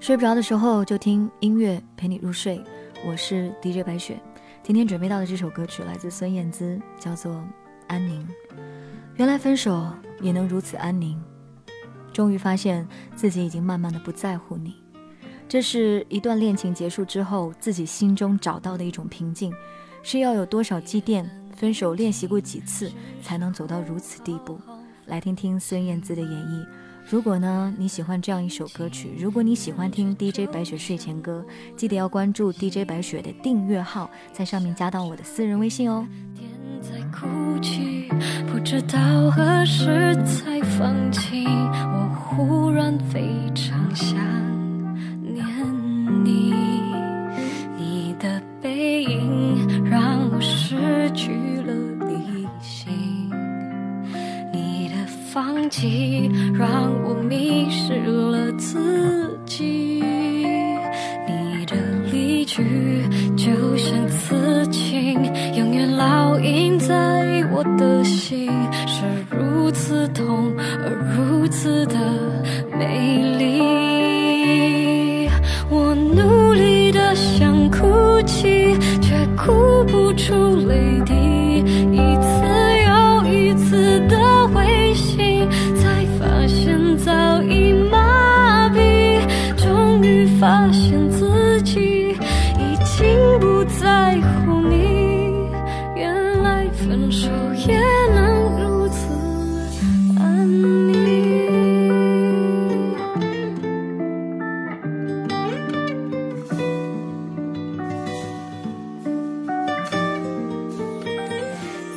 睡不着的时候就听音乐陪你入睡，我是 DJ 白雪。今天准备到的这首歌曲来自孙燕姿，叫做《安宁》。原来分手也能如此安宁，终于发现自己已经慢慢的不在乎你。这是一段恋情结束之后自己心中找到的一种平静。是要有多少积淀？分手练习过几次才能走到如此地步？来听听孙燕姿的演绎。如果呢你喜欢这样一首歌曲，如果你喜欢听 DJ 白雪睡前歌，记得要关注 DJ 白雪的订阅号，在上面加到我的私人微信哦。在哭泣，不知道何时才放晴。我忽然非常想起让我迷失了自己，你的离去就像刺青，永远烙印在我的心，是如此痛而如此的美丽。我努力的想哭泣，却哭不出泪滴，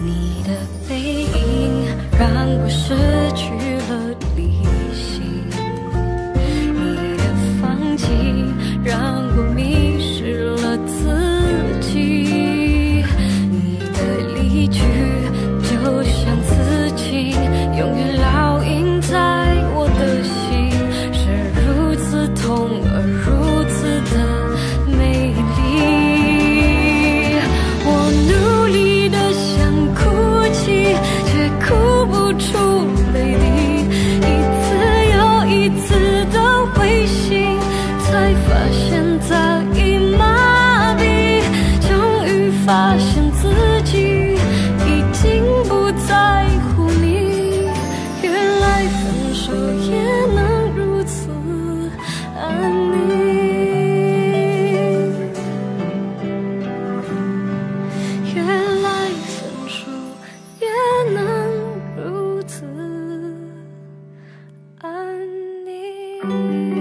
你的背影让我失去如此安宁。